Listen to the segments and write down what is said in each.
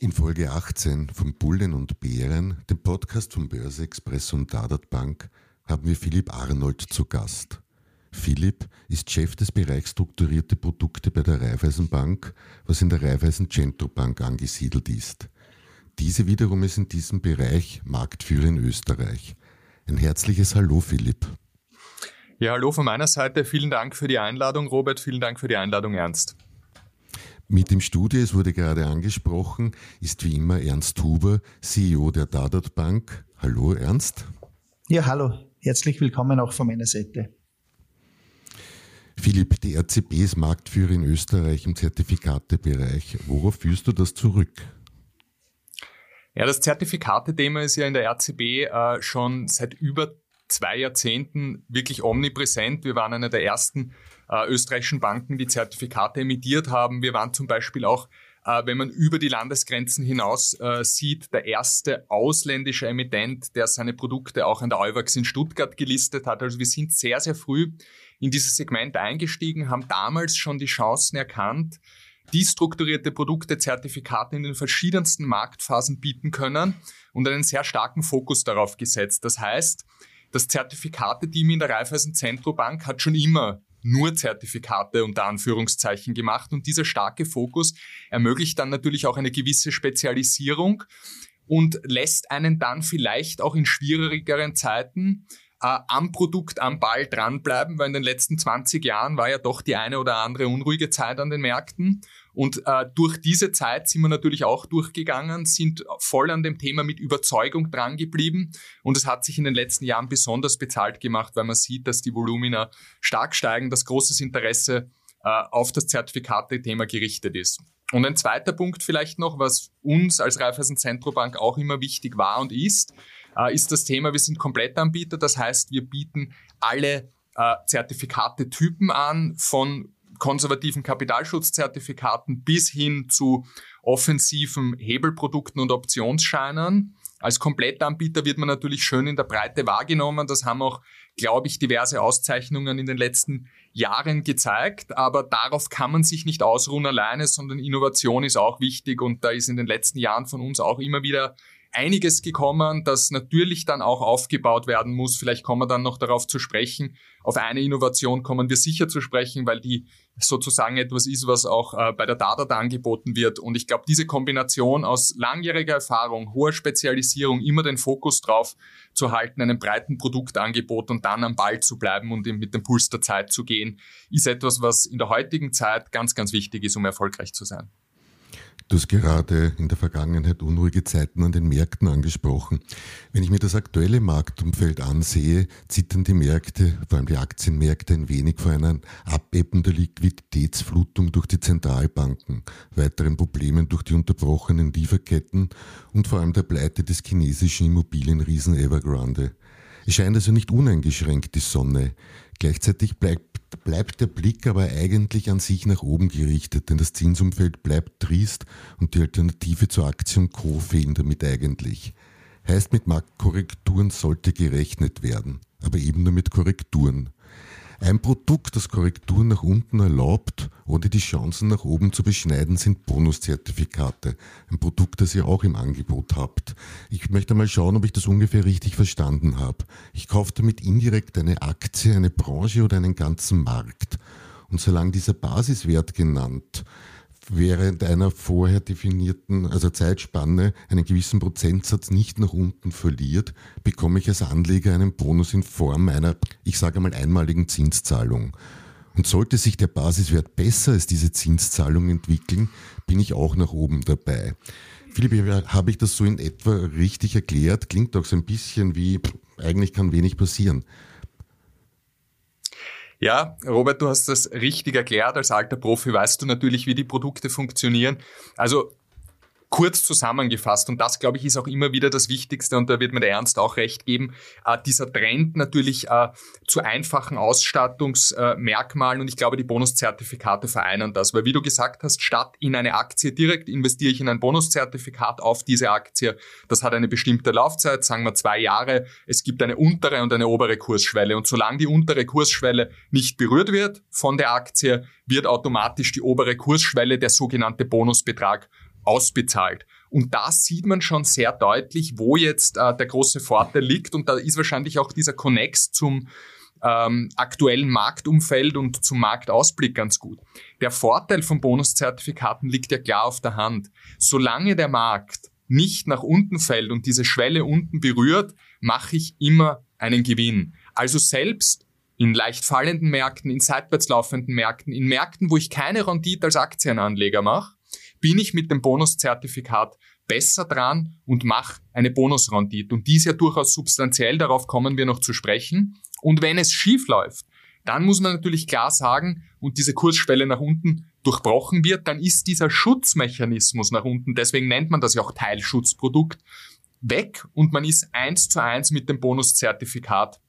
In Folge 18 von Bullen und Bären, dem Podcast von Börse Express und Dadat Bank, haben wir Philipp Arnold zu Gast. Philipp ist Chef des Bereichs strukturierte Produkte bei der Raiffeisenbank, was in der Raiffeisen Centro Bank angesiedelt ist. Diese wiederum ist in diesem Bereich Marktführer in Österreich. Ein herzliches Hallo, Philipp. Ja, hallo von meiner Seite. Vielen Dank für die Einladung, Robert. Vielen Dank für die Einladung, Ernst. Mit im Studio, es wurde gerade angesprochen, ist wie immer Ernst Huber, CEO der Dadat Bank. Hallo Ernst. Ja, hallo. Herzlich willkommen auch von meiner Seite. Philipp, die RCB ist Marktführer in Österreich im Zertifikatebereich. Worauf führst du das zurück? Ja, das Zertifikate-Thema ist ja in der RCB äh, schon seit über zwei Jahrzehnten wirklich omnipräsent. Wir waren einer der ersten äh, österreichischen Banken, die Zertifikate emittiert haben. Wir waren zum Beispiel auch, äh, wenn man über die Landesgrenzen hinaus äh, sieht, der erste ausländische Emittent, der seine Produkte auch an der Euwax in Stuttgart gelistet hat. Also wir sind sehr, sehr früh in dieses Segment eingestiegen, haben damals schon die Chancen erkannt, die strukturierte Produkte, Zertifikate in den verschiedensten Marktphasen bieten können und einen sehr starken Fokus darauf gesetzt. Das heißt, das Zertifikate-Team in der Raiffeisen Zentrobank hat schon immer nur Zertifikate unter Anführungszeichen gemacht. Und dieser starke Fokus ermöglicht dann natürlich auch eine gewisse Spezialisierung und lässt einen dann vielleicht auch in schwierigeren Zeiten äh, am Produkt, am Ball dranbleiben, weil in den letzten 20 Jahren war ja doch die eine oder andere unruhige Zeit an den Märkten. Und äh, durch diese Zeit sind wir natürlich auch durchgegangen, sind voll an dem Thema mit Überzeugung dran geblieben. Und es hat sich in den letzten Jahren besonders bezahlt gemacht, weil man sieht, dass die Volumina stark steigen, dass großes Interesse äh, auf das Zertifikate-Thema gerichtet ist. Und ein zweiter Punkt vielleicht noch, was uns als Raiffeisen Zentrobank auch immer wichtig war und ist, ist das Thema, wir sind Komplettanbieter. Das heißt, wir bieten alle äh, Zertifikate-Typen an, von konservativen Kapitalschutzzertifikaten bis hin zu offensiven Hebelprodukten und Optionsscheinen. Als Komplettanbieter wird man natürlich schön in der Breite wahrgenommen. Das haben auch, glaube ich, diverse Auszeichnungen in den letzten Jahren gezeigt. Aber darauf kann man sich nicht ausruhen alleine, sondern Innovation ist auch wichtig. Und da ist in den letzten Jahren von uns auch immer wieder einiges gekommen, das natürlich dann auch aufgebaut werden muss. Vielleicht kommen wir dann noch darauf zu sprechen. Auf eine Innovation kommen wir sicher zu sprechen, weil die sozusagen etwas ist, was auch äh, bei der Data angeboten wird. Und ich glaube, diese Kombination aus langjähriger Erfahrung, hoher Spezialisierung, immer den Fokus drauf zu halten, einem breiten Produktangebot und dann am Ball zu bleiben und mit dem Puls der Zeit zu gehen, ist etwas, was in der heutigen Zeit ganz, ganz wichtig ist, um erfolgreich zu sein. Du hast gerade in der Vergangenheit unruhige Zeiten an den Märkten angesprochen. Wenn ich mir das aktuelle Marktumfeld ansehe, zittern die Märkte, vor allem die Aktienmärkte, ein wenig vor einer Abebben der Liquiditätsflutung durch die Zentralbanken, weiteren Problemen durch die unterbrochenen Lieferketten und vor allem der Pleite des chinesischen Immobilienriesen Evergrande. Es scheint also nicht uneingeschränkt die Sonne. Gleichzeitig bleibt, bleibt der Blick aber eigentlich an sich nach oben gerichtet, denn das Zinsumfeld bleibt triest und die Alternative zur Aktie und Co. fehlen damit eigentlich. Heißt, mit Marktkorrekturen sollte gerechnet werden, aber eben nur mit Korrekturen. Ein Produkt, das Korrekturen nach unten erlaubt, ohne die Chancen nach oben zu beschneiden, sind Bonuszertifikate. Ein Produkt, das ihr auch im Angebot habt. Ich möchte mal schauen, ob ich das ungefähr richtig verstanden habe. Ich kaufe damit indirekt eine Aktie, eine Branche oder einen ganzen Markt. Und solange dieser Basiswert genannt während einer vorher definierten, also Zeitspanne, einen gewissen Prozentsatz nicht nach unten verliert, bekomme ich als Anleger einen Bonus in Form einer, ich sage mal, einmaligen Zinszahlung. Und sollte sich der Basiswert besser als diese Zinszahlung entwickeln, bin ich auch nach oben dabei. Philipp, habe ich das so in etwa richtig erklärt? Klingt doch so ein bisschen wie, eigentlich kann wenig passieren. Ja, Robert, du hast das richtig erklärt. Als alter Profi weißt du natürlich, wie die Produkte funktionieren. Also kurz zusammengefasst, und das, glaube ich, ist auch immer wieder das Wichtigste, und da wird mir der Ernst auch recht geben, äh, dieser Trend natürlich äh, zu einfachen Ausstattungsmerkmalen, und ich glaube, die Bonuszertifikate vereinen das, weil wie du gesagt hast, statt in eine Aktie direkt investiere ich in ein Bonuszertifikat auf diese Aktie. Das hat eine bestimmte Laufzeit, sagen wir zwei Jahre. Es gibt eine untere und eine obere Kursschwelle, und solange die untere Kursschwelle nicht berührt wird von der Aktie, wird automatisch die obere Kursschwelle, der sogenannte Bonusbetrag, ausbezahlt. Und da sieht man schon sehr deutlich, wo jetzt äh, der große Vorteil liegt. Und da ist wahrscheinlich auch dieser Connex zum ähm, aktuellen Marktumfeld und zum Marktausblick ganz gut. Der Vorteil von Bonuszertifikaten liegt ja klar auf der Hand. Solange der Markt nicht nach unten fällt und diese Schwelle unten berührt, mache ich immer einen Gewinn. Also selbst in leicht fallenden Märkten, in seitwärts laufenden Märkten, in Märkten, wo ich keine Rendite als Aktienanleger mache, bin ich mit dem Bonuszertifikat besser dran und mache eine Bonusrendite. Und die ist ja durchaus substanziell, darauf kommen wir noch zu sprechen. Und wenn es schief läuft, dann muss man natürlich klar sagen, und diese Kursschwelle nach unten durchbrochen wird, dann ist dieser Schutzmechanismus nach unten, deswegen nennt man das ja auch Teilschutzprodukt, weg und man ist eins zu eins mit dem Bonuszertifikat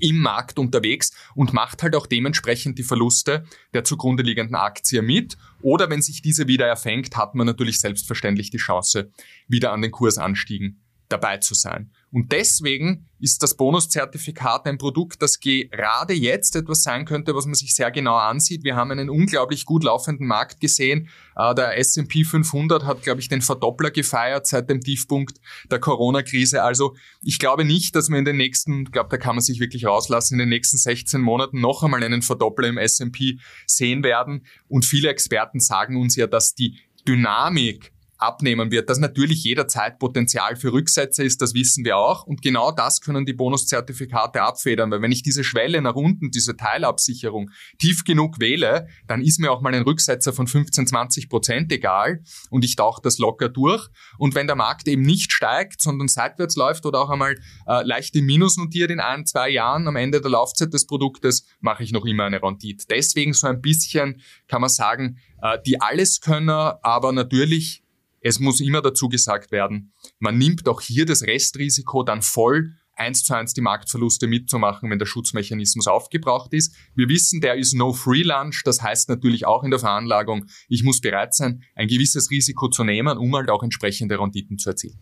im Markt unterwegs und macht halt auch dementsprechend die Verluste der zugrunde liegenden Aktie mit. Oder wenn sich diese wieder erfängt, hat man natürlich selbstverständlich die Chance, wieder an den Kursanstiegen dabei zu sein. Und deswegen ist das Bonuszertifikat ein Produkt, das gerade jetzt etwas sein könnte, was man sich sehr genau ansieht. Wir haben einen unglaublich gut laufenden Markt gesehen. Äh, der S&P 500 hat, glaube ich, den Verdoppler gefeiert seit dem Tiefpunkt der Corona-Krise. Also ich glaube nicht, dass wir in den nächsten, ich glaube, da kann man sich wirklich rauslassen, in den nächsten 16 Monaten noch einmal einen Verdoppler im S&P sehen werden. Und viele Experten sagen uns ja, dass die Dynamik abnehmen wird, dass natürlich jederzeit Potenzial für Rücksätze ist, das wissen wir auch. Und genau das können die Bonuszertifikate abfedern, weil wenn ich diese Schwelle nach unten, diese Teilabsicherung tief genug wähle, dann ist mir auch mal ein Rücksetzer von 15, 20 Prozent egal und ich tauche das locker durch. Und wenn der Markt eben nicht steigt, sondern seitwärts läuft oder auch einmal äh, leicht im Minus notiert in ein, zwei Jahren am Ende der Laufzeit des Produktes, mache ich noch immer eine Rendite. Deswegen so ein bisschen kann man sagen, äh, die Alleskönner, aber natürlich es muss immer dazu gesagt werden, man nimmt auch hier das Restrisiko dann voll eins zu eins die Marktverluste mitzumachen, wenn der Schutzmechanismus aufgebraucht ist. Wir wissen, der ist no free lunch. Das heißt natürlich auch in der Veranlagung, ich muss bereit sein, ein gewisses Risiko zu nehmen, um halt auch entsprechende Renditen zu erzielen.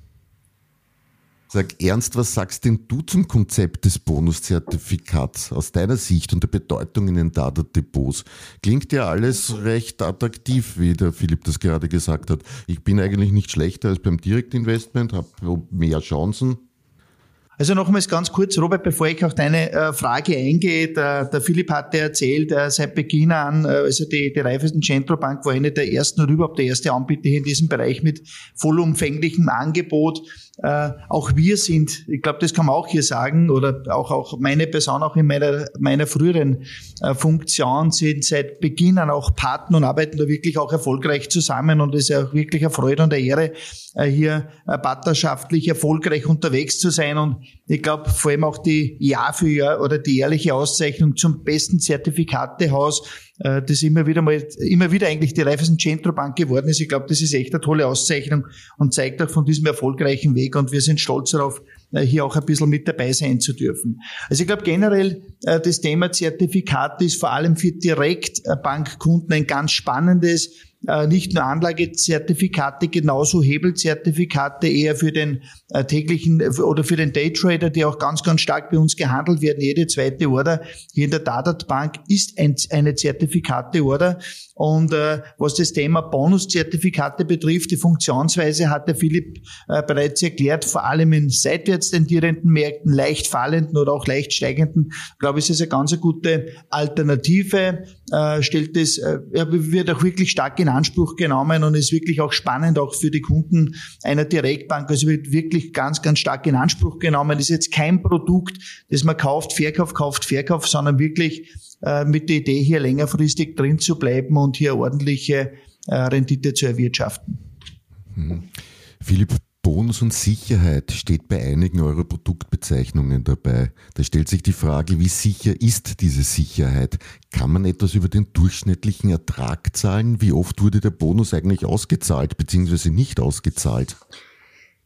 Sag ernst, was sagst denn du zum Konzept des Bonuszertifikats aus deiner Sicht und der Bedeutung in den Data-Depots? Klingt ja alles recht attraktiv, wie der Philipp das gerade gesagt hat. Ich bin eigentlich nicht schlechter als beim Direktinvestment, habe mehr Chancen, also nochmals ganz kurz, Robert, bevor ich auf deine äh, Frage eingehe, der, der Philipp hatte erzählt, äh, seit Beginn an, äh, also die, die Raiffeisen Bank war eine der ersten oder überhaupt der erste Anbieter in diesem Bereich mit vollumfänglichem Angebot. Äh, auch wir sind, ich glaube, das kann man auch hier sagen, oder auch, auch meine Person, auch in meiner, meiner früheren äh, Funktion, sind seit Beginn an auch Partner und arbeiten da wirklich auch erfolgreich zusammen und es ist ja auch wirklich eine Freude und eine Ehre, äh, hier äh, partnerschaftlich erfolgreich unterwegs zu sein und ich glaube, vor allem auch die Jahr für Jahr oder die jährliche Auszeichnung zum besten Zertifikatehaus, äh, das immer wieder mal, immer wieder eigentlich die Raiffeisen Centro Bank geworden ist. Ich glaube, das ist echt eine tolle Auszeichnung und zeigt auch von diesem erfolgreichen Weg und wir sind stolz darauf, äh, hier auch ein bisschen mit dabei sein zu dürfen. Also ich glaube generell, äh, das Thema Zertifikate ist vor allem für Direktbankkunden ein ganz spannendes, äh, nicht nur Anlagezertifikate, genauso Hebelzertifikate eher für den äh, täglichen oder für den Daytrader, die auch ganz, ganz stark bei uns gehandelt werden. Jede zweite Order hier in der Dadat Bank ist ein, eine Zertifikate-Order. Und äh, was das Thema Bonuszertifikate betrifft, die Funktionsweise hat der Philipp äh, bereits erklärt, vor allem in seitwärts tendierenden Märkten, leicht fallenden oder auch leicht steigenden, glaube ich, ist es eine ganz gute Alternative, äh, stellt es, äh, wird auch wirklich stark in Anspruch genommen und ist wirklich auch spannend, auch für die Kunden einer Direktbank. Also wird wirklich ganz, ganz stark in Anspruch genommen. ist jetzt kein Produkt, das man kauft, verkauft, kauft, verkauft, sondern wirklich äh, mit der Idee, hier längerfristig drin zu bleiben und hier ordentliche äh, Rendite zu erwirtschaften. Mhm. Philipp, Bonus und Sicherheit steht bei einigen eurer Produktbezeichnungen dabei. Da stellt sich die Frage, wie sicher ist diese Sicherheit? Kann man etwas über den durchschnittlichen Ertrag zahlen? Wie oft wurde der Bonus eigentlich ausgezahlt bzw. nicht ausgezahlt?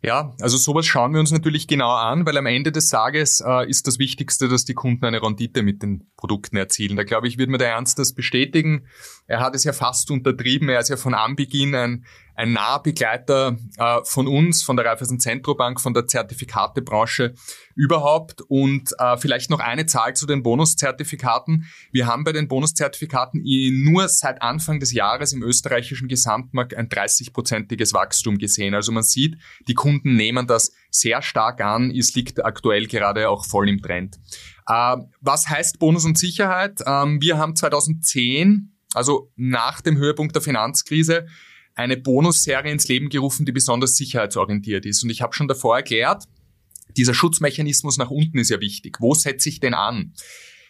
Ja, also sowas schauen wir uns natürlich genau an, weil am Ende des Tages äh, ist das Wichtigste, dass die Kunden eine Rendite mit den Produkten erzielen. Da glaube ich, wird mir der Ernst das bestätigen. Er hat es ja fast untertrieben. Er ist ja von Anbeginn ein, ein Nahbegleiter äh, von uns, von der Raiffeisen Zentrobank, von der Zertifikatebranche überhaupt. Und äh, vielleicht noch eine Zahl zu den Bonuszertifikaten. Wir haben bei den Bonuszertifikaten nur seit Anfang des Jahres im österreichischen Gesamtmarkt ein 30-prozentiges Wachstum gesehen. Also man sieht, die Kunden nehmen das sehr stark an. Es liegt aktuell gerade auch voll im Trend. Äh, was heißt Bonus und Sicherheit? Ähm, wir haben 2010 also nach dem Höhepunkt der Finanzkrise, eine Bonusserie ins Leben gerufen, die besonders sicherheitsorientiert ist. Und ich habe schon davor erklärt, dieser Schutzmechanismus nach unten ist ja wichtig. Wo setze ich den an?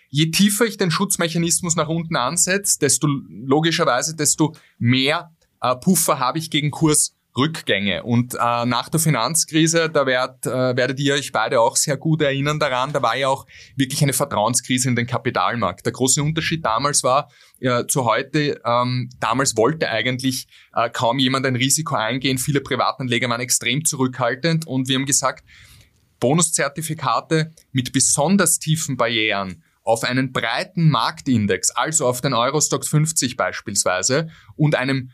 Je tiefer ich den Schutzmechanismus nach unten ansetze, desto logischerweise, desto mehr äh, Puffer habe ich gegen Kurs Rückgänge. Und äh, nach der Finanzkrise, da werd, äh, werdet ihr euch beide auch sehr gut erinnern daran, da war ja auch wirklich eine Vertrauenskrise in den Kapitalmarkt. Der große Unterschied damals war äh, zu heute, ähm, damals wollte eigentlich äh, kaum jemand ein Risiko eingehen. Viele Privatanleger waren extrem zurückhaltend und wir haben gesagt, Bonuszertifikate mit besonders tiefen Barrieren auf einen breiten Marktindex, also auf den Eurostox 50 beispielsweise und einem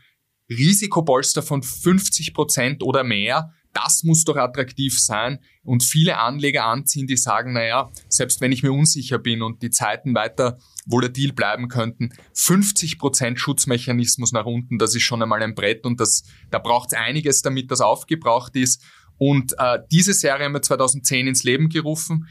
Risikopolster von 50 Prozent oder mehr, das muss doch attraktiv sein und viele Anleger anziehen, die sagen, naja, selbst wenn ich mir unsicher bin und die Zeiten weiter volatil bleiben könnten, 50 Prozent Schutzmechanismus nach unten, das ist schon einmal ein Brett und das, da braucht es einiges, damit das aufgebraucht ist. Und äh, diese Serie haben wir 2010 ins Leben gerufen,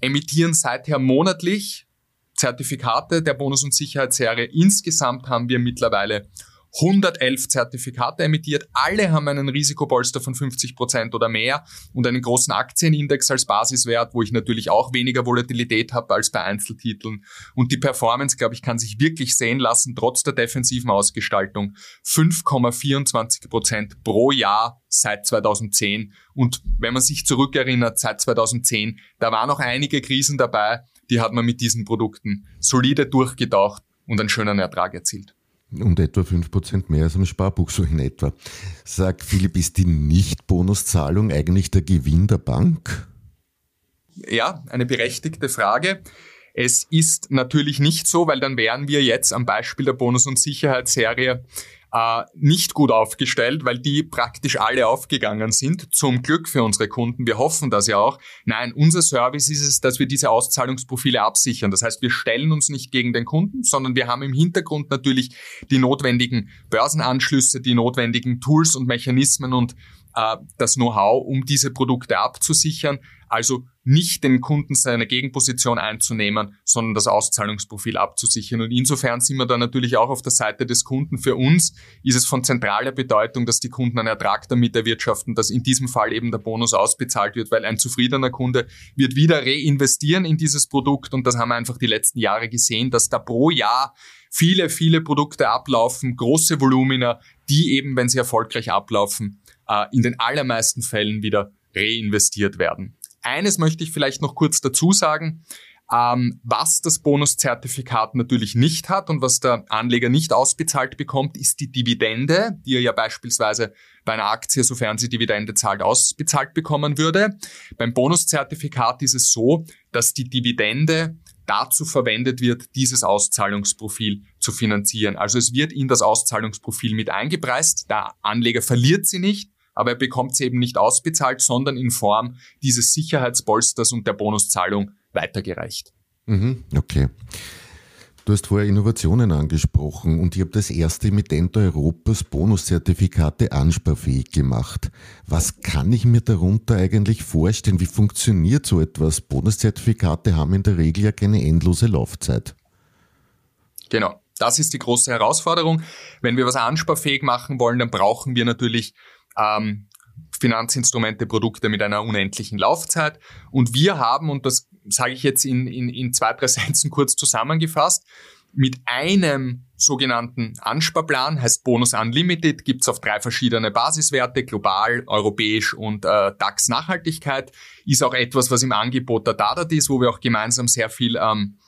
emittieren seither monatlich Zertifikate der Bonus- und Sicherheitsserie. Insgesamt haben wir mittlerweile 111 Zertifikate emittiert. Alle haben einen Risikopolster von 50 Prozent oder mehr und einen großen Aktienindex als Basiswert, wo ich natürlich auch weniger Volatilität habe als bei Einzeltiteln. Und die Performance, glaube ich, kann sich wirklich sehen lassen, trotz der defensiven Ausgestaltung. 5,24 Prozent pro Jahr seit 2010. Und wenn man sich zurückerinnert, seit 2010, da waren noch einige Krisen dabei, die hat man mit diesen Produkten solide durchgetaucht und einen schönen Ertrag erzielt um etwa 5% mehr als am Sparbuch, so in etwa. Sag Philipp, ist die Nicht-Bonuszahlung eigentlich der Gewinn der Bank? Ja, eine berechtigte Frage. Es ist natürlich nicht so, weil dann wären wir jetzt am Beispiel der Bonus- und Sicherheitsserie äh, nicht gut aufgestellt, weil die praktisch alle aufgegangen sind. Zum Glück für unsere Kunden. Wir hoffen das ja auch. Nein, unser Service ist es, dass wir diese Auszahlungsprofile absichern. Das heißt, wir stellen uns nicht gegen den Kunden, sondern wir haben im Hintergrund natürlich die notwendigen Börsenanschlüsse, die notwendigen Tools und Mechanismen und äh, das Know-how, um diese Produkte abzusichern. Also nicht den Kunden seine Gegenposition einzunehmen, sondern das Auszahlungsprofil abzusichern. Und insofern sind wir da natürlich auch auf der Seite des Kunden. Für uns ist es von zentraler Bedeutung, dass die Kunden einen Ertrag damit erwirtschaften, dass in diesem Fall eben der Bonus ausbezahlt wird, weil ein zufriedener Kunde wird wieder reinvestieren in dieses Produkt. Und das haben wir einfach die letzten Jahre gesehen, dass da pro Jahr viele, viele Produkte ablaufen, große Volumina, die eben, wenn sie erfolgreich ablaufen, äh, in den allermeisten Fällen wieder reinvestiert werden. Eines möchte ich vielleicht noch kurz dazu sagen. Ähm, was das Bonuszertifikat natürlich nicht hat und was der Anleger nicht ausbezahlt bekommt, ist die Dividende, die er ja beispielsweise bei einer Aktie, sofern sie Dividende zahlt, ausbezahlt bekommen würde. Beim Bonuszertifikat ist es so, dass die Dividende dazu verwendet wird, dieses Auszahlungsprofil zu finanzieren. Also es wird in das Auszahlungsprofil mit eingepreist. Der Anleger verliert sie nicht, aber er bekommt sie eben nicht ausbezahlt, sondern in Form dieses Sicherheitspolsters und der Bonuszahlung weitergereicht. Mhm, okay. Du hast vorher Innovationen angesprochen und ich habe das erste Emittent Europas Bonuszertifikate ansparfähig gemacht. Was kann ich mir darunter eigentlich vorstellen? Wie funktioniert so etwas? Bonuszertifikate haben in der Regel ja keine endlose Laufzeit. Genau. Das ist die große Herausforderung. Wenn wir was ansparfähig machen wollen, dann brauchen wir natürlich ähm, Finanzinstrumente, Produkte mit einer unendlichen Laufzeit. Und wir haben, und das sage ich jetzt in, in, in zwei, drei Sätzen kurz zusammengefasst, mit einem sogenannten Ansparplan, heißt Bonus Unlimited, gibt's auf drei verschiedene Basiswerte, global, europäisch und äh, DAX Nachhaltigkeit. Ist auch etwas, was im Angebot der Dadat ist, wo wir auch gemeinsam sehr viel ähm,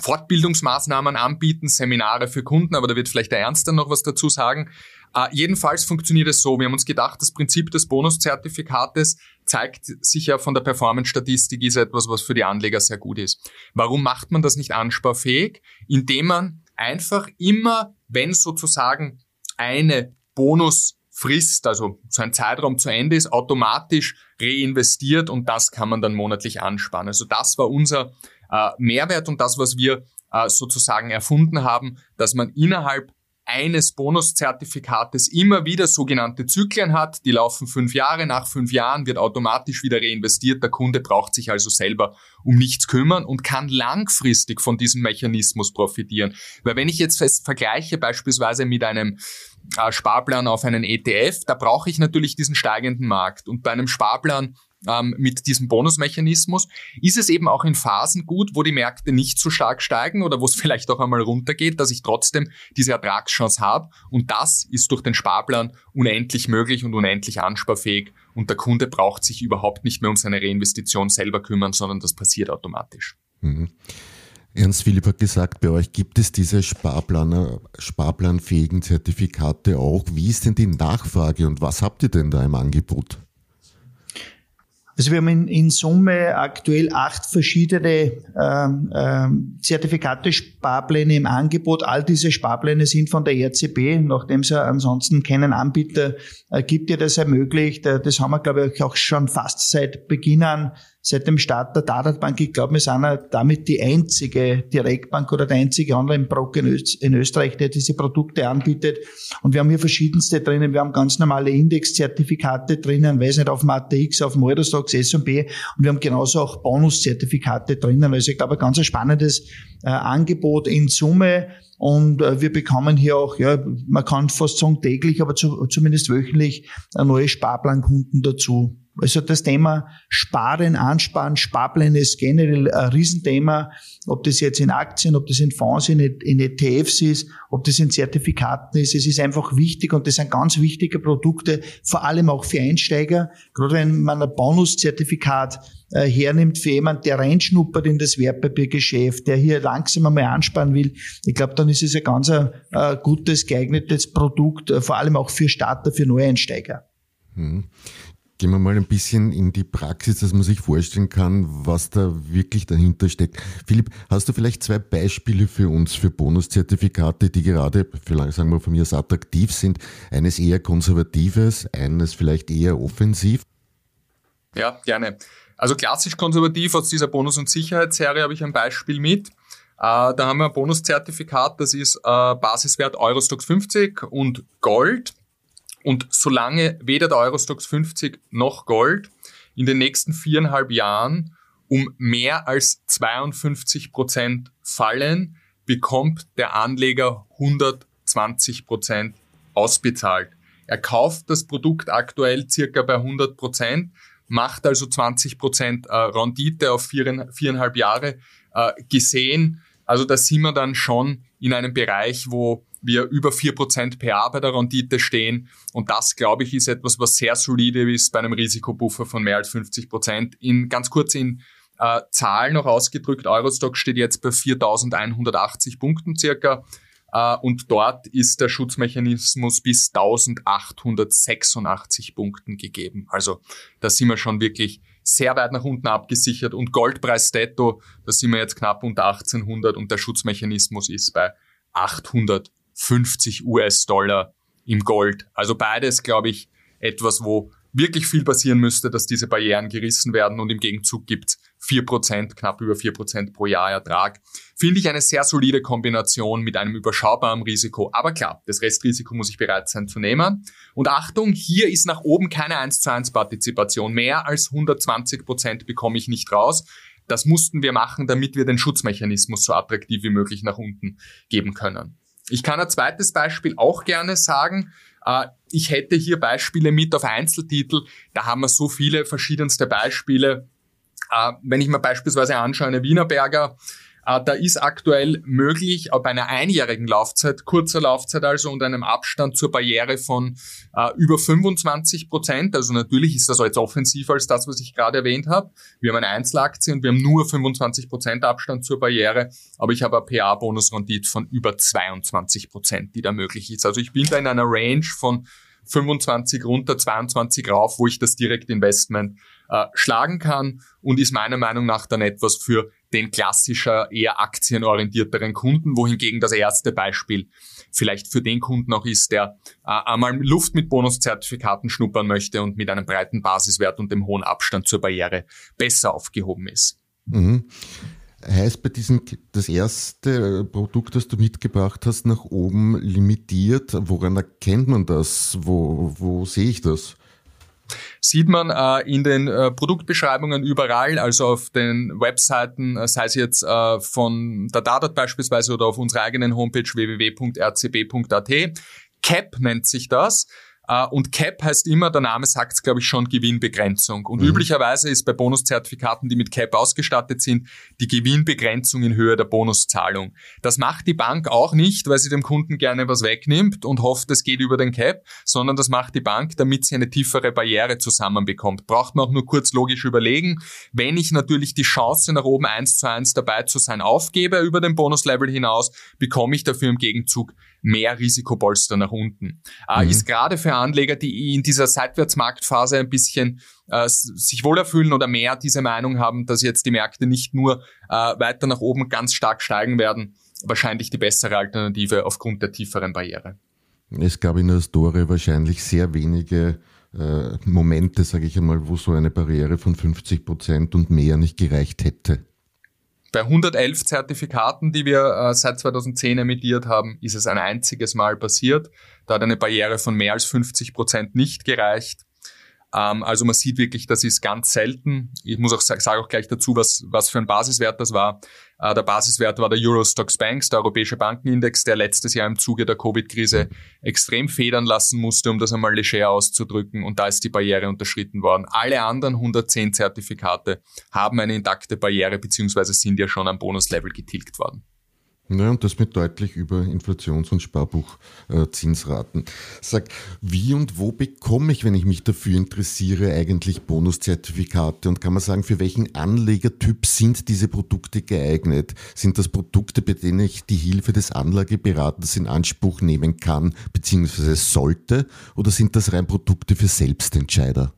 Fortbildungsmaßnahmen anbieten, Seminare für Kunden, aber da wird vielleicht der Ernst dann noch was dazu sagen. Äh, jedenfalls funktioniert es so. Wir haben uns gedacht, das Prinzip des Bonuszertifikates zeigt sich ja von der Performance-Statistik, ist etwas, was für die Anleger sehr gut ist. Warum macht man das nicht ansparfähig? Indem man einfach immer, wenn sozusagen eine Bonusfrist, also so ein Zeitraum zu Ende ist, automatisch reinvestiert und das kann man dann monatlich ansparen. Also das war unser äh, Mehrwert und das, was wir äh, sozusagen erfunden haben, dass man innerhalb eines Bonuszertifikates immer wieder sogenannte Zyklen hat. Die laufen fünf Jahre. Nach fünf Jahren wird automatisch wieder reinvestiert. Der Kunde braucht sich also selber um nichts kümmern und kann langfristig von diesem Mechanismus profitieren. Weil wenn ich jetzt vergleiche beispielsweise mit einem äh, Sparplan auf einen ETF, da brauche ich natürlich diesen steigenden Markt. Und bei einem Sparplan ähm, mit diesem Bonusmechanismus, ist es eben auch in Phasen gut, wo die Märkte nicht so stark steigen oder wo es vielleicht auch einmal runtergeht, dass ich trotzdem diese Ertragschance habe. Und das ist durch den Sparplan unendlich möglich und unendlich ansparfähig. Und der Kunde braucht sich überhaupt nicht mehr um seine Reinvestition selber kümmern, sondern das passiert automatisch. Mhm. Ernst Philipp hat gesagt, bei euch gibt es diese Sparplaner, sparplanfähigen Zertifikate auch. Wie ist denn die Nachfrage und was habt ihr denn da im Angebot? Also wir haben in, in Summe aktuell acht verschiedene ähm, ähm, Zertifikate, Sparpläne im Angebot. All diese Sparpläne sind von der RCB, nachdem es ja ansonsten keinen Anbieter äh, gibt, der das ermöglicht. Äh, das haben wir, glaube ich, auch schon fast seit Beginn an seit dem Start der Dadatbank, ich glaube, wir sind damit die einzige Direktbank oder der einzige Online-Broker in, Österreich, der diese Produkte anbietet. Und wir haben hier verschiedenste drinnen. Wir haben ganz normale Indexzertifikate drinnen, weiß nicht, auf dem ATX, auf dem Eurostox, S&P. Und wir haben genauso auch Bonuszertifikate drinnen. Also ich glaube, ein ganz spannendes äh, Angebot in Summe. Und äh, wir bekommen hier auch, ja, man kann fast sagen täglich, aber zu, zumindest wöchentlich äh, neue Sparplankunden dazu. Also das Thema Sparen, Ansparen, Sparpläne ist generell ein Riesenthema, ob das jetzt in Aktien, ob das in Fonds, in, in ETFs ist, ob das in Zertifikaten ist. Es ist einfach wichtig und das sind ganz wichtige Produkte, vor allem auch für Einsteiger. Gerade wenn man ein Bonuszertifikat äh, hernimmt für jemand, der reinschnuppert in das Wertpapiergeschäft, der hier langsam einmal ansparen will, ich glaube, dann ist es ein ganz äh, gutes, geeignetes Produkt, äh, vor allem auch für Starter, für Neueinsteiger. Gehen wir mal ein bisschen in die Praxis, dass man sich vorstellen kann, was da wirklich dahinter steckt. Philipp, hast du vielleicht zwei Beispiele für uns für Bonuszertifikate, die gerade, vielleicht sagen wir von mir aus attraktiv sind? Eines eher konservatives, eines vielleicht eher offensiv? Ja, gerne. Also klassisch konservativ aus dieser Bonus- und Sicherheitsserie habe ich ein Beispiel mit. Äh, da haben wir ein Bonuszertifikat, das ist äh, Basiswert Eurostox 50 und Gold. Und solange weder der Eurostox 50 noch Gold in den nächsten viereinhalb Jahren um mehr als 52 Prozent fallen, bekommt der Anleger 120 Prozent ausbezahlt. Er kauft das Produkt aktuell circa bei 100 Prozent, macht also 20 Prozent äh, Rendite auf viereinhalb Jahre äh, gesehen. Also da sind wir dann schon in einem Bereich, wo wir über 4% PA bei der Rendite stehen. Und das, glaube ich, ist etwas, was sehr solide ist bei einem Risikobuffer von mehr als 50%. In, ganz kurz in äh, Zahlen noch ausgedrückt, Eurostock steht jetzt bei 4.180 Punkten circa. Uh, und dort ist der Schutzmechanismus bis 1886 Punkten gegeben. Also da sind wir schon wirklich sehr weit nach unten abgesichert. Und Goldpreis Detto, da sind wir jetzt knapp unter 1800 und der Schutzmechanismus ist bei 800 50 US-Dollar im Gold. Also beides, glaube ich, etwas, wo wirklich viel passieren müsste, dass diese Barrieren gerissen werden und im Gegenzug gibt's vier Prozent, knapp über vier Prozent pro Jahr Ertrag. Finde ich eine sehr solide Kombination mit einem überschaubaren Risiko. Aber klar, das Restrisiko muss ich bereit sein zu nehmen. Und Achtung, hier ist nach oben keine 1 zu 1 Partizipation. Mehr als 120 Prozent bekomme ich nicht raus. Das mussten wir machen, damit wir den Schutzmechanismus so attraktiv wie möglich nach unten geben können. Ich kann ein zweites Beispiel auch gerne sagen. Äh, ich hätte hier Beispiele mit auf Einzeltitel. Da haben wir so viele verschiedenste Beispiele. Äh, wenn ich mir beispielsweise anschaue, eine Wienerberger, da ist aktuell möglich, bei einer einjährigen Laufzeit, kurzer Laufzeit also und einem Abstand zur Barriere von äh, über 25 Prozent. Also natürlich ist das jetzt offensiver als das, was ich gerade erwähnt habe. Wir haben eine Einzelaktie und wir haben nur 25 Prozent Abstand zur Barriere, aber ich habe eine PA-Bonusrendite von über 22 Prozent, die da möglich ist. Also ich bin da in einer Range von 25 runter, 22 rauf, wo ich das Direktinvestment äh, schlagen kann und ist meiner Meinung nach dann etwas für den klassischer, eher aktienorientierteren Kunden, wohingegen das erste Beispiel vielleicht für den Kunden auch ist, der äh, einmal Luft mit Bonuszertifikaten schnuppern möchte und mit einem breiten Basiswert und dem hohen Abstand zur Barriere besser aufgehoben ist. Mhm. Heißt bei diesem, das erste Produkt, das du mitgebracht hast, nach oben limitiert. Woran erkennt man das? Wo, wo sehe ich das? Sieht man äh, in den äh, Produktbeschreibungen überall, also auf den Webseiten, äh, sei es jetzt äh, von der Dadat beispielsweise oder auf unserer eigenen Homepage www.rcb.at. CAP nennt sich das. Uh, und CAP heißt immer, der Name sagt es, glaube ich, schon Gewinnbegrenzung. Und mhm. üblicherweise ist bei Bonuszertifikaten, die mit CAP ausgestattet sind, die Gewinnbegrenzung in Höhe der Bonuszahlung. Das macht die Bank auch nicht, weil sie dem Kunden gerne was wegnimmt und hofft, es geht über den CAP, sondern das macht die Bank, damit sie eine tiefere Barriere zusammenbekommt. Braucht man auch nur kurz logisch überlegen. Wenn ich natürlich die Chance nach oben eins zu eins dabei zu sein aufgebe über den Bonuslevel hinaus, bekomme ich dafür im Gegenzug mehr Risikopolster nach unten. Äh, mhm. Ist gerade für Anleger, die in dieser Seitwärtsmarktphase ein bisschen äh, sich wohler fühlen oder mehr diese Meinung haben, dass jetzt die Märkte nicht nur äh, weiter nach oben ganz stark steigen werden, wahrscheinlich die bessere Alternative aufgrund der tieferen Barriere. Es gab in der Story wahrscheinlich sehr wenige äh, Momente, sage ich einmal, wo so eine Barriere von 50 Prozent und mehr nicht gereicht hätte. Bei 111 Zertifikaten, die wir äh, seit 2010 emittiert haben, ist es ein einziges Mal passiert. Da hat eine Barriere von mehr als 50 Prozent nicht gereicht. Ähm, also man sieht wirklich, das ist ganz selten. Ich muss auch sage auch gleich dazu, was, was für ein Basiswert das war. Äh, der Basiswert war der Eurostox Banks, der europäische Bankenindex, der letztes Jahr im Zuge der Covid-Krise extrem federn lassen musste, um das einmal leger auszudrücken. Und da ist die Barriere unterschritten worden. Alle anderen 110 Zertifikate haben eine intakte Barriere beziehungsweise sind ja schon am Bonuslevel getilgt worden. Ja, und das mit deutlich über Inflations- und Sparbuchzinsraten. Äh, Sag, wie und wo bekomme ich, wenn ich mich dafür interessiere, eigentlich Bonuszertifikate? Und kann man sagen, für welchen Anlegertyp sind diese Produkte geeignet? Sind das Produkte, bei denen ich die Hilfe des Anlageberaters in Anspruch nehmen kann, beziehungsweise sollte? Oder sind das rein Produkte für Selbstentscheider?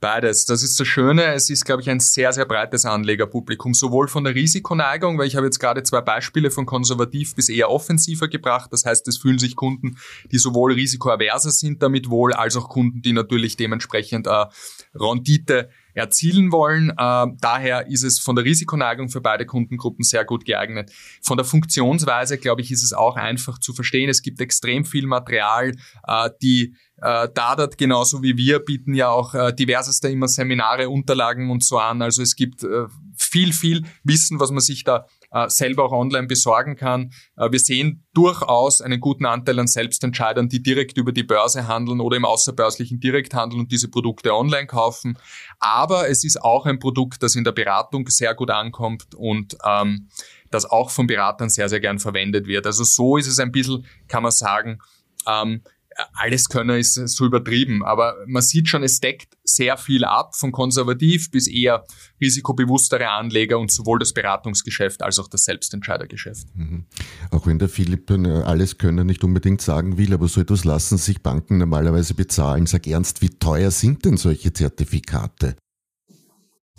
Beides. Das ist das Schöne. Es ist, glaube ich, ein sehr, sehr breites Anlegerpublikum. Sowohl von der Risikoneigung, weil ich habe jetzt gerade zwei Beispiele von konservativ bis eher offensiver gebracht. Das heißt, es fühlen sich Kunden, die sowohl risikoaverser sind damit wohl, als auch Kunden, die natürlich dementsprechend äh, Rendite erzielen wollen. Äh, daher ist es von der Risikoneigung für beide Kundengruppen sehr gut geeignet. Von der Funktionsweise, glaube ich, ist es auch einfach zu verstehen. Es gibt extrem viel Material, äh, die äh, Dadat genauso wie wir bieten ja auch äh, diverseste immer Seminare, Unterlagen und so an. Also es gibt viel, viel Wissen, was man sich da selber auch online besorgen kann. Äh, wir sehen durchaus einen guten Anteil an Selbstentscheidern, die direkt über die Börse handeln oder im außerbörslichen Direkthandel und diese Produkte online kaufen. Aber es ist auch ein Produkt, das in der Beratung sehr gut ankommt und ähm, das auch von Beratern sehr, sehr gern verwendet wird. Also so ist es ein bisschen, kann man sagen, ähm, alles können ist so übertrieben, aber man sieht schon, es deckt sehr viel ab, von konservativ bis eher risikobewusstere Anleger und sowohl das Beratungsgeschäft als auch das Selbstentscheidergeschäft. Mhm. Auch wenn der Philipp äh, alles können nicht unbedingt sagen will, aber so etwas lassen sich Banken normalerweise bezahlen. Sag ernst, wie teuer sind denn solche Zertifikate?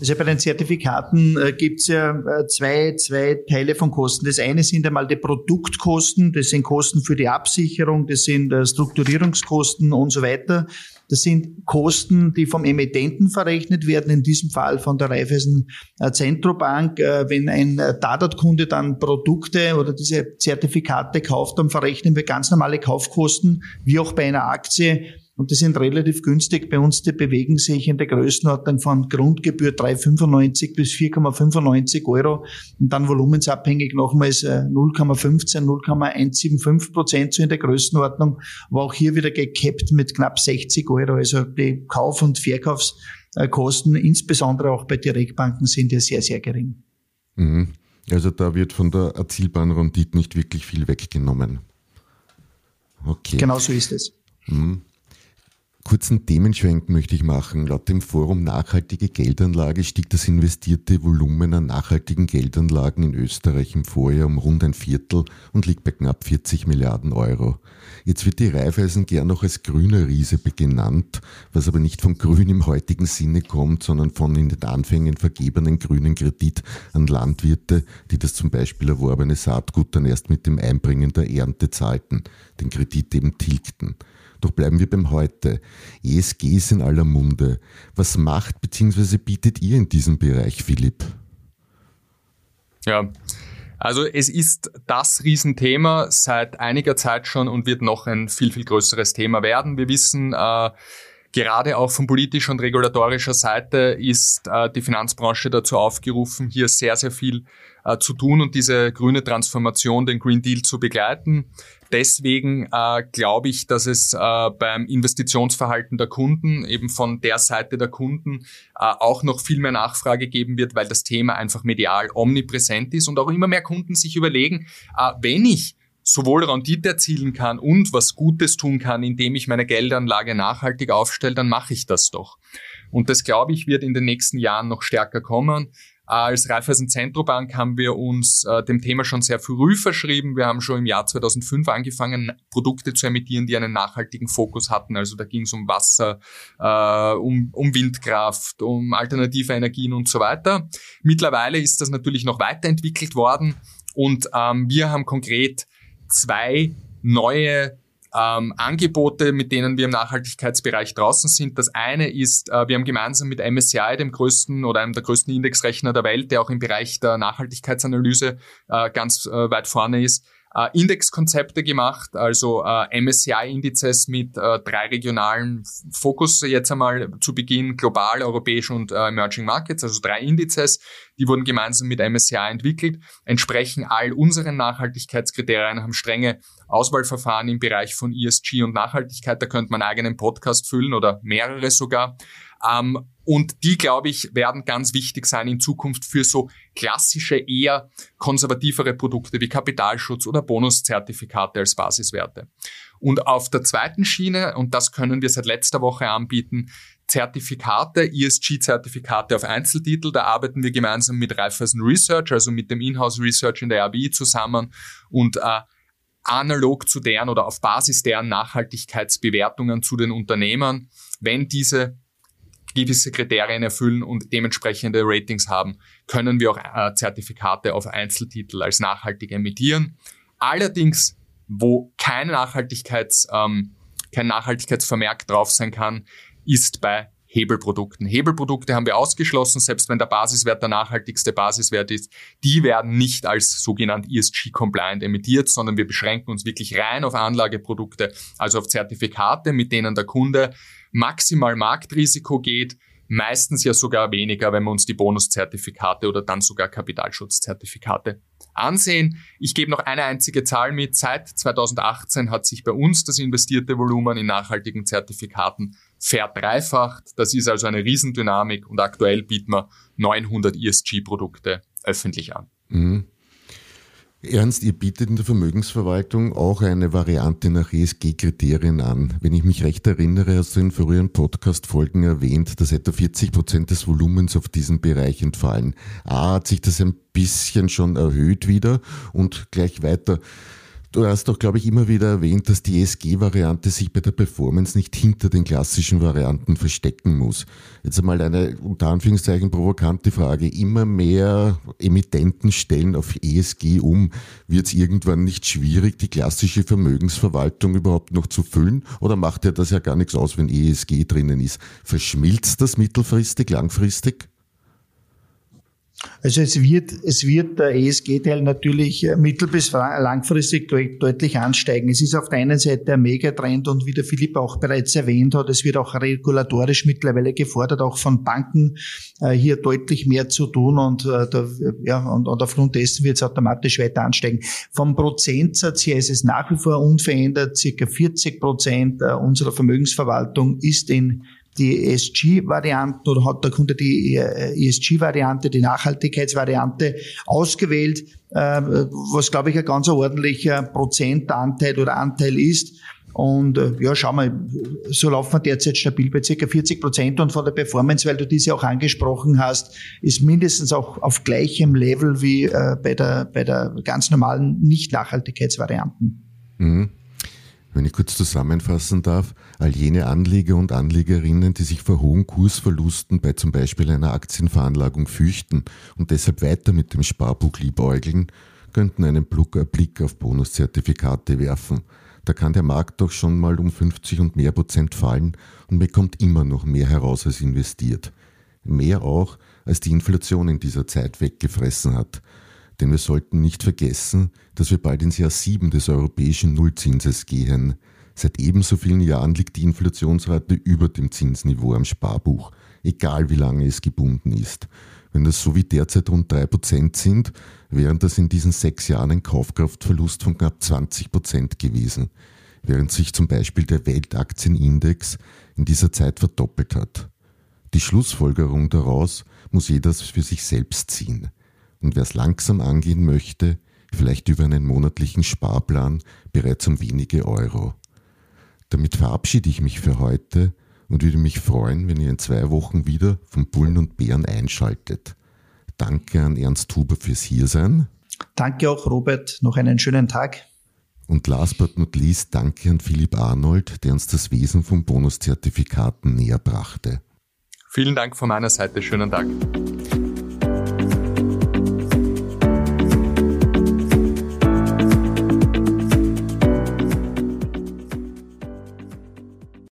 Also bei den Zertifikaten äh, gibt es ja äh, zwei, zwei Teile von Kosten. Das eine sind einmal die Produktkosten, das sind Kosten für die Absicherung, das sind äh, Strukturierungskosten und so weiter. Das sind Kosten, die vom Emittenten verrechnet werden, in diesem Fall von der Raiffeisen äh, Zentrobank. Äh, wenn ein äh, Dadat-Kunde dann Produkte oder diese Zertifikate kauft, dann verrechnen wir ganz normale Kaufkosten, wie auch bei einer Aktie und die sind relativ günstig. Bei uns, die bewegen sich in der Größenordnung von Grundgebühr 3,95 bis 4,95 Euro und dann volumensabhängig nochmals 0,15, äh, 0,175 Prozent so in der Größenordnung, aber auch hier wieder gekappt mit knapp 60 Euro. Also die Kauf- und Verkaufskosten, insbesondere auch bei Direktbanken, sind ja sehr, sehr gering. Mhm. Also da wird von der erzielbaren Rendite nicht wirklich viel weggenommen. Okay. Genau so ist es. Mhm. Kurzen Themenschwenk möchte ich machen. Laut dem Forum Nachhaltige Geldanlage stieg das investierte Volumen an nachhaltigen Geldanlagen in Österreich im Vorjahr um rund ein Viertel und liegt bei knapp 40 Milliarden Euro. Jetzt wird die Raiffeisen gern noch als grüner Riese genannt, was aber nicht von grün im heutigen Sinne kommt, sondern von in den Anfängen vergebenen grünen Kredit an Landwirte, die das zum Beispiel erworbene Saatgut dann erst mit dem Einbringen der Ernte zahlten, den Kredit eben tilgten. Doch bleiben wir beim Heute. ESG ist in aller Munde. Was macht bzw. bietet ihr in diesem Bereich, Philipp? Ja, also es ist das Riesenthema seit einiger Zeit schon und wird noch ein viel, viel größeres Thema werden. Wir wissen, äh, gerade auch von politischer und regulatorischer Seite ist äh, die Finanzbranche dazu aufgerufen, hier sehr, sehr viel äh, zu tun und diese grüne Transformation, den Green Deal zu begleiten. Deswegen äh, glaube ich, dass es äh, beim Investitionsverhalten der Kunden, eben von der Seite der Kunden, äh, auch noch viel mehr Nachfrage geben wird, weil das Thema einfach medial omnipräsent ist und auch immer mehr Kunden sich überlegen, äh, wenn ich sowohl Rendite erzielen kann und was Gutes tun kann, indem ich meine Geldanlage nachhaltig aufstelle, dann mache ich das doch. Und das, glaube ich, wird in den nächsten Jahren noch stärker kommen. Als Raiffeisen Zentrobank haben wir uns äh, dem Thema schon sehr früh verschrieben. Wir haben schon im Jahr 2005 angefangen, Produkte zu emittieren, die einen nachhaltigen Fokus hatten. Also da ging es um Wasser, äh, um, um Windkraft, um alternative Energien und so weiter. Mittlerweile ist das natürlich noch weiterentwickelt worden und ähm, wir haben konkret zwei neue ähm, Angebote, mit denen wir im Nachhaltigkeitsbereich draußen sind. Das eine ist, äh, wir haben gemeinsam mit MSCI, dem größten oder einem der größten Indexrechner der Welt, der auch im Bereich der Nachhaltigkeitsanalyse äh, ganz äh, weit vorne ist, äh, Indexkonzepte gemacht, also äh, MSCI-Indizes mit äh, drei regionalen Fokus jetzt einmal zu Beginn global, europäisch und äh, Emerging Markets, also drei Indizes, die wurden gemeinsam mit MSCI entwickelt, entsprechen all unseren Nachhaltigkeitskriterien, haben strenge Auswahlverfahren im Bereich von ESG und Nachhaltigkeit, da könnte man einen eigenen Podcast füllen oder mehrere sogar. Ähm, und die, glaube ich, werden ganz wichtig sein in Zukunft für so klassische, eher konservativere Produkte wie Kapitalschutz oder Bonuszertifikate als Basiswerte. Und auf der zweiten Schiene, und das können wir seit letzter Woche anbieten, Zertifikate, ESG-Zertifikate auf Einzeltitel. Da arbeiten wir gemeinsam mit Raiffeisen Research, also mit dem Inhouse Research in der RBI zusammen und äh, analog zu deren oder auf Basis deren Nachhaltigkeitsbewertungen zu den Unternehmern, wenn diese gewisse Kriterien erfüllen und dementsprechende Ratings haben, können wir auch äh, Zertifikate auf Einzeltitel als nachhaltig emittieren. Allerdings, wo kein Nachhaltigkeits, ähm, kein Nachhaltigkeitsvermerk drauf sein kann, ist bei Hebelprodukten. Hebelprodukte haben wir ausgeschlossen, selbst wenn der Basiswert der nachhaltigste Basiswert ist. Die werden nicht als sogenannt ESG-compliant emittiert, sondern wir beschränken uns wirklich rein auf Anlageprodukte, also auf Zertifikate, mit denen der Kunde maximal Marktrisiko geht, meistens ja sogar weniger, wenn wir uns die Bonuszertifikate oder dann sogar Kapitalschutzzertifikate ansehen. Ich gebe noch eine einzige Zahl mit. Seit 2018 hat sich bei uns das investierte Volumen in nachhaltigen Zertifikaten verdreifacht. Das ist also eine Riesendynamik und aktuell bieten wir 900 ESG-Produkte öffentlich an. Mhm. Ernst, ihr bietet in der Vermögensverwaltung auch eine Variante nach ESG-Kriterien an. Wenn ich mich recht erinnere, hast du in früheren Podcast-Folgen erwähnt, dass etwa 40 Prozent des Volumens auf diesen Bereich entfallen. A, hat sich das ein bisschen schon erhöht wieder und gleich weiter. Du hast doch, glaube ich, immer wieder erwähnt, dass die ESG-Variante sich bei der Performance nicht hinter den klassischen Varianten verstecken muss. Jetzt einmal eine unter Anführungszeichen provokante Frage. Immer mehr Emittenten stellen auf ESG um. Wird es irgendwann nicht schwierig, die klassische Vermögensverwaltung überhaupt noch zu füllen? Oder macht ja das ja gar nichts aus, wenn ESG drinnen ist? Verschmilzt das mittelfristig, langfristig? Also es wird, es wird der ESG-Teil natürlich äh, mittel- bis langfristig deutlich ansteigen. Es ist auf der einen Seite ein Megatrend und wie der Philipp auch bereits erwähnt hat, es wird auch regulatorisch mittlerweile gefordert, auch von Banken äh, hier deutlich mehr zu tun und, äh, ja, und, und aufgrund dessen wird es automatisch weiter ansteigen. Vom Prozentsatz her ist es nach wie vor unverändert. Circa 40 Prozent unserer Vermögensverwaltung ist in die ESG-Varianten oder hat der Kunde die ESG-Variante, die Nachhaltigkeitsvariante ausgewählt, äh, was glaube ich ein ganz ordentlicher Prozentanteil oder Anteil ist. Und äh, ja, schau mal, so laufen wir derzeit stabil bei circa 40 Prozent und von der Performance, weil du diese auch angesprochen hast, ist mindestens auch auf gleichem Level wie äh, bei, der, bei der ganz normalen Nicht-Nachhaltigkeitsvarianten. Mhm. Wenn ich kurz zusammenfassen darf, all jene Anleger und Anlegerinnen, die sich vor hohen Kursverlusten bei zum Beispiel einer Aktienveranlagung fürchten und deshalb weiter mit dem Sparbuch liebäugeln, könnten einen Blick auf Bonuszertifikate werfen. Da kann der Markt doch schon mal um 50 und mehr Prozent fallen und bekommt immer noch mehr heraus als investiert. Mehr auch, als die Inflation in dieser Zeit weggefressen hat. Denn wir sollten nicht vergessen, dass wir bald ins Jahr 7 des europäischen Nullzinses gehen. Seit ebenso vielen Jahren liegt die Inflationsrate über dem Zinsniveau am Sparbuch, egal wie lange es gebunden ist. Wenn das so wie derzeit rund 3% sind, wären das in diesen sechs Jahren ein Kaufkraftverlust von knapp 20% gewesen, während sich zum Beispiel der Weltaktienindex in dieser Zeit verdoppelt hat. Die Schlussfolgerung daraus muss jeder für sich selbst ziehen. Und wer es langsam angehen möchte, vielleicht über einen monatlichen Sparplan bereits um wenige Euro. Damit verabschiede ich mich für heute und würde mich freuen, wenn ihr in zwei Wochen wieder von Bullen und Bären einschaltet. Danke an Ernst Huber fürs Hiersein. Danke auch, Robert. Noch einen schönen Tag. Und last but not least, danke an Philipp Arnold, der uns das Wesen von Bonuszertifikaten näher brachte. Vielen Dank von meiner Seite. Schönen Tag.